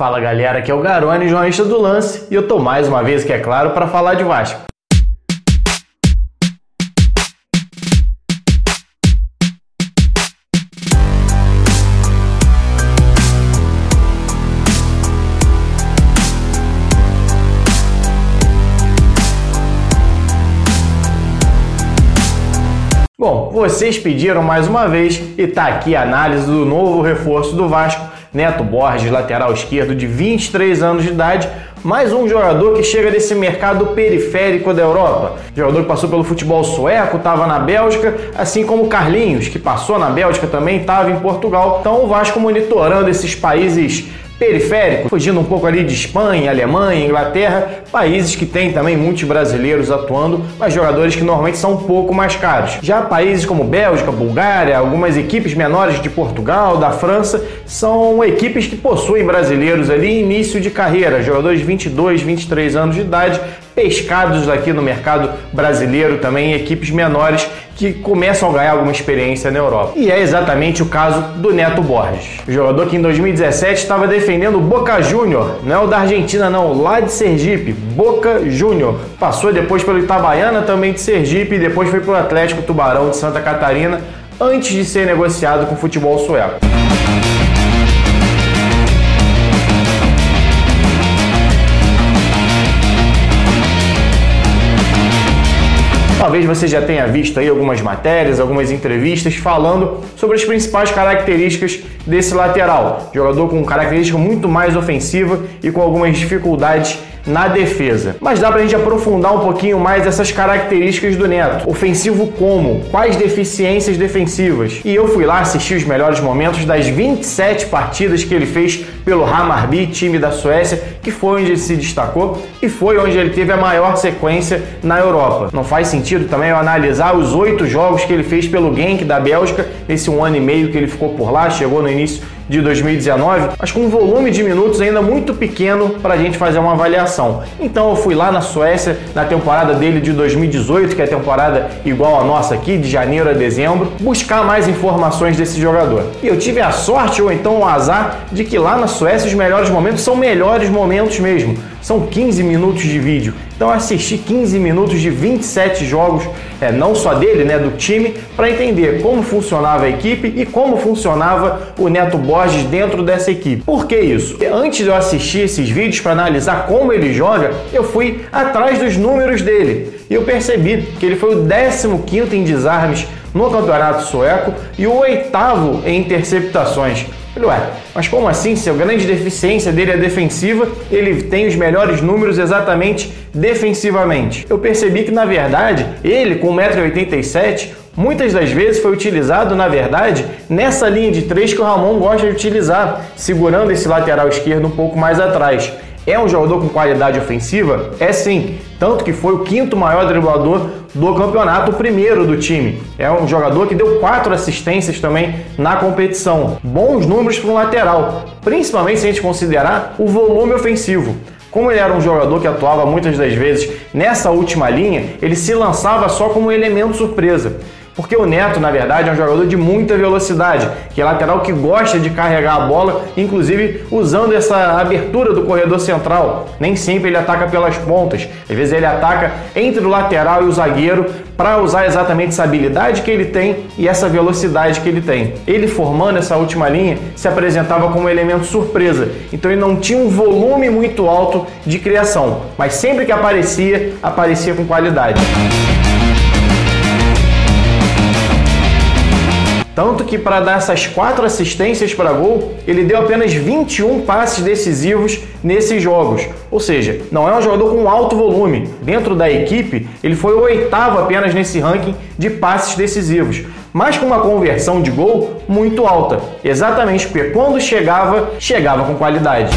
Fala galera, aqui é o Garone, jornalista do Lance, e eu tô mais uma vez, que é claro, para falar de Vasco. Bom, vocês pediram mais uma vez e tá aqui a análise do novo reforço do Vasco, Neto Borges, lateral esquerdo de 23 anos de idade, mais um jogador que chega desse mercado periférico da Europa. Jogador que passou pelo futebol sueco, estava na Bélgica, assim como Carlinhos, que passou na Bélgica também, estava em Portugal. Então o Vasco monitorando esses países periférico, fugindo um pouco ali de Espanha, Alemanha, Inglaterra, países que têm também muitos brasileiros atuando, mas jogadores que normalmente são um pouco mais caros. Já países como Bélgica, Bulgária, algumas equipes menores de Portugal, da França, são equipes que possuem brasileiros ali início de carreira, jogadores de 22, 23 anos de idade, pescados aqui no mercado brasileiro também, equipes menores que começam a ganhar alguma experiência na Europa. E é exatamente o caso do Neto Borges, jogador que em 2017 estava defendendo o Boca Júnior, não é o da Argentina não, lá de Sergipe, Boca Júnior. Passou depois pelo Itabaiana também de Sergipe e depois foi para o Atlético Tubarão de Santa Catarina antes de ser negociado com o futebol sueco. Talvez você já tenha visto aí algumas matérias, algumas entrevistas falando sobre as principais características desse lateral. Jogador com característica muito mais ofensiva e com algumas dificuldades na defesa. Mas dá pra gente aprofundar um pouquinho mais essas características do Neto. Ofensivo como? Quais deficiências defensivas? E eu fui lá assistir os melhores momentos das 27 partidas que ele fez pelo Hammarby, time da Suécia, que foi onde ele se destacou e foi onde ele teve a maior sequência na Europa. Não faz sentido também eu analisar os oito jogos que ele fez pelo Genk da Bélgica, nesse um ano e meio que ele ficou por lá, chegou no início de 2019, mas com um volume de minutos ainda muito pequeno para a gente fazer uma avaliação. Então eu fui lá na Suécia na temporada dele de 2018, que é a temporada igual a nossa aqui, de janeiro a dezembro, buscar mais informações desse jogador. E eu tive a sorte ou então o azar de que lá na Suécia os melhores momentos são melhores momentos mesmo. São 15 minutos de vídeo. Então assisti 15 minutos de 27 jogos, é, não só dele, né, do time, para entender como funcionava a equipe e como funcionava o Neto Borges dentro dessa equipe. Por que isso? Antes de eu assistir esses vídeos para analisar como ele joga, eu fui atrás dos números dele e eu percebi que ele foi o 15 em desarmes no campeonato sueco e o oitavo em interceptações. Falei, ué, mas como assim? Se a grande deficiência dele é defensiva, ele tem os melhores números exatamente defensivamente. Eu percebi que, na verdade, ele com 1,87m, muitas das vezes foi utilizado, na verdade, nessa linha de três que o Ramon gosta de utilizar, segurando esse lateral esquerdo um pouco mais atrás. É um jogador com qualidade ofensiva? É sim. Tanto que foi o quinto maior driblador do campeonato, o primeiro do time. É um jogador que deu quatro assistências também na competição. Bons números para um lateral, principalmente se a gente considerar o volume ofensivo. Como ele era um jogador que atuava muitas das vezes nessa última linha, ele se lançava só como elemento surpresa. Porque o Neto, na verdade, é um jogador de muita velocidade, que é lateral que gosta de carregar a bola, inclusive usando essa abertura do corredor central. Nem sempre ele ataca pelas pontas, às vezes ele ataca entre o lateral e o zagueiro para usar exatamente essa habilidade que ele tem e essa velocidade que ele tem. Ele formando essa última linha se apresentava como um elemento surpresa, então ele não tinha um volume muito alto de criação, mas sempre que aparecia, aparecia com qualidade. Tanto que para dar essas quatro assistências para gol, ele deu apenas 21 passes decisivos nesses jogos. Ou seja, não é um jogador com alto volume. Dentro da equipe, ele foi o oitavo apenas nesse ranking de passes decisivos, mas com uma conversão de gol muito alta. Exatamente porque quando chegava, chegava com qualidade.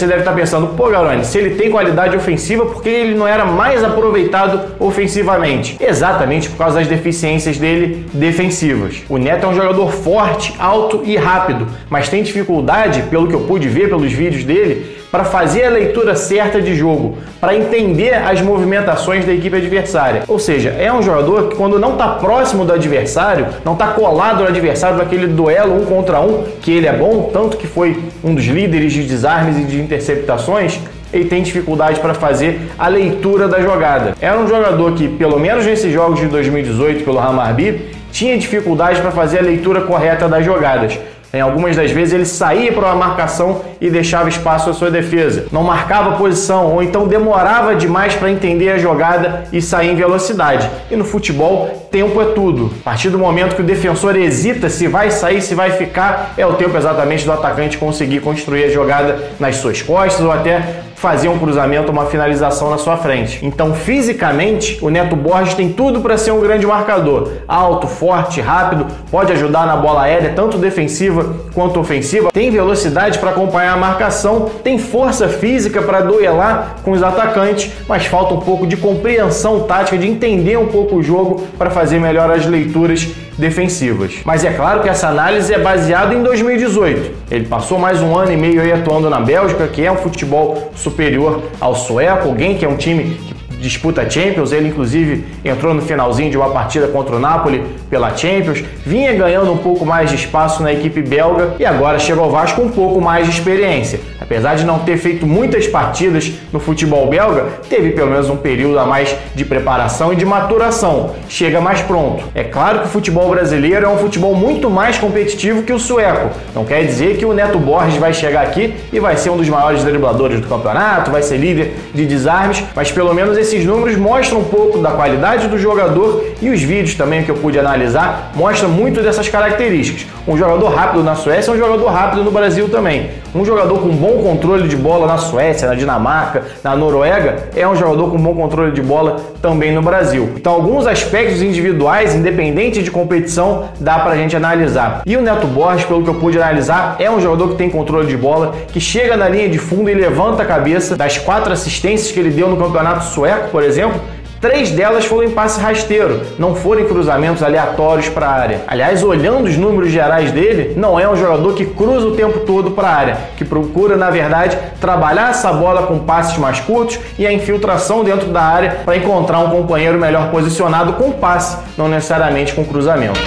Você deve estar pensando, pô, Garone, se ele tem qualidade ofensiva, por que ele não era mais aproveitado ofensivamente? Exatamente por causa das deficiências dele defensivas. O Neto é um jogador forte, alto e rápido, mas tem dificuldade, pelo que eu pude ver pelos vídeos dele, para fazer a leitura certa de jogo, para entender as movimentações da equipe adversária. Ou seja, é um jogador que quando não está próximo do adversário, não está colado no adversário naquele duelo um contra um, que ele é bom, tanto que foi um dos líderes de desarmes e de interceptações, ele tem dificuldade para fazer a leitura da jogada. Era um jogador que, pelo menos nesses jogos de 2018 pelo Hamarby, tinha dificuldade para fazer a leitura correta das jogadas. Em algumas das vezes ele saía para uma marcação e deixava espaço à sua defesa. Não marcava posição ou então demorava demais para entender a jogada e sair em velocidade. E no futebol, tempo é tudo. A partir do momento que o defensor hesita se vai sair, se vai ficar, é o tempo exatamente do atacante conseguir construir a jogada nas suas costas ou até fazer um cruzamento, uma finalização na sua frente. Então, fisicamente, o Neto Borges tem tudo para ser um grande marcador. Alto, forte, rápido, pode ajudar na bola aérea, tanto defensiva quanto ofensiva. Tem velocidade para acompanhar a marcação, tem força física para duelar com os atacantes, mas falta um pouco de compreensão tática, de entender um pouco o jogo para fazer melhor as leituras defensivas. Mas é claro que essa análise é baseada em 2018. Ele passou mais um ano e meio aí atuando na Bélgica, que é um futebol superior ao sueco, alguém que é um time que disputa Champions. Ele, inclusive, entrou no finalzinho de uma partida contra o Napoli pela Champions, vinha ganhando um pouco mais de espaço na equipe belga e agora chega ao Vasco um pouco mais de experiência. Apesar de não ter feito muitas partidas no futebol belga, teve pelo menos um período a mais de preparação e de maturação. Chega mais pronto. É claro que o futebol brasileiro é um futebol muito mais competitivo que o sueco. Não quer dizer que o Neto Borges vai chegar aqui e vai ser um dos maiores dribladores do campeonato, vai ser líder de desarmes, mas pelo menos esses números mostram um pouco da qualidade do jogador e os vídeos também que eu pude analisar mostram muito dessas características. Um jogador rápido na Suécia é um jogador rápido no Brasil também. Um jogador com bom controle de bola na Suécia, na Dinamarca, na Noruega, é um jogador com bom controle de bola também no Brasil. Então, alguns aspectos individuais, independente de competição, dá pra gente analisar. E o Neto Borges, pelo que eu pude analisar, é um jogador que tem controle de bola, que chega na linha de fundo e levanta a cabeça. Das quatro assistências que ele deu no campeonato sueco, por exemplo, Três delas foram em passe rasteiro, não foram em cruzamentos aleatórios para a área. Aliás, olhando os números gerais dele, não é um jogador que cruza o tempo todo para a área, que procura, na verdade, trabalhar essa bola com passes mais curtos e a infiltração dentro da área para encontrar um companheiro melhor posicionado com passe, não necessariamente com cruzamento.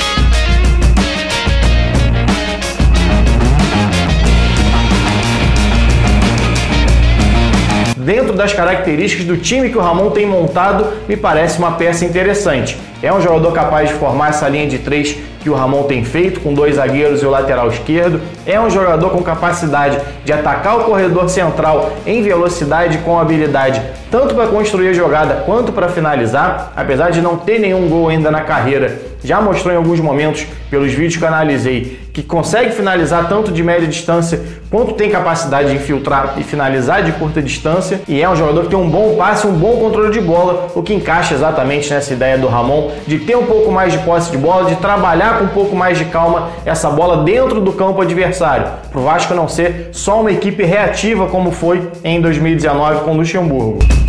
Dentro das características do time que o Ramon tem montado, me parece uma peça interessante. É um jogador capaz de formar essa linha de três que o Ramon tem feito, com dois zagueiros e o lateral esquerdo. É um jogador com capacidade de atacar o corredor central em velocidade com habilidade, tanto para construir a jogada quanto para finalizar. Apesar de não ter nenhum gol ainda na carreira, já mostrou em alguns momentos, pelos vídeos que analisei, que consegue finalizar tanto de média distância quanto tem capacidade de infiltrar e finalizar de curta distância. E é um jogador que tem um bom passe, um bom controle de bola, o que encaixa exatamente nessa ideia do Ramon de ter um pouco mais de posse de bola, de trabalhar com um pouco mais de calma essa bola dentro do campo adversário, para o Vasco não ser só uma equipe reativa como foi em 2019 com o Luxemburgo.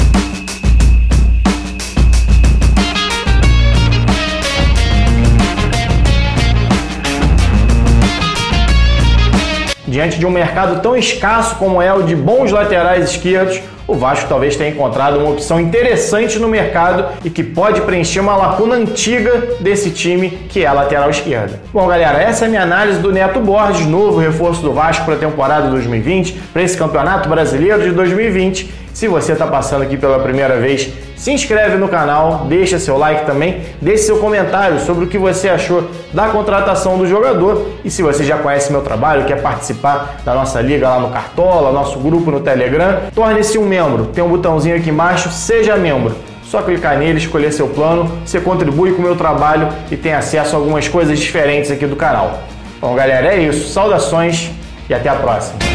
Diante de um mercado tão escasso como é o de bons laterais esquerdos, o Vasco talvez tenha encontrado uma opção interessante no mercado e que pode preencher uma lacuna antiga desse time, que é a lateral esquerda. Bom, galera, essa é a minha análise do Neto Borges, novo reforço do Vasco para a temporada 2020, para esse Campeonato Brasileiro de 2020. Se você está passando aqui pela primeira vez, se inscreve no canal, deixa seu like também, deixe seu comentário sobre o que você achou da contratação do jogador e se você já conhece meu trabalho, quer participar da nossa liga lá no Cartola, nosso grupo no Telegram, torne-se um membro. Tem um botãozinho aqui embaixo, seja membro. Só clicar nele, escolher seu plano, você contribui com o meu trabalho e tem acesso a algumas coisas diferentes aqui do canal. Bom, galera, é isso. Saudações e até a próxima.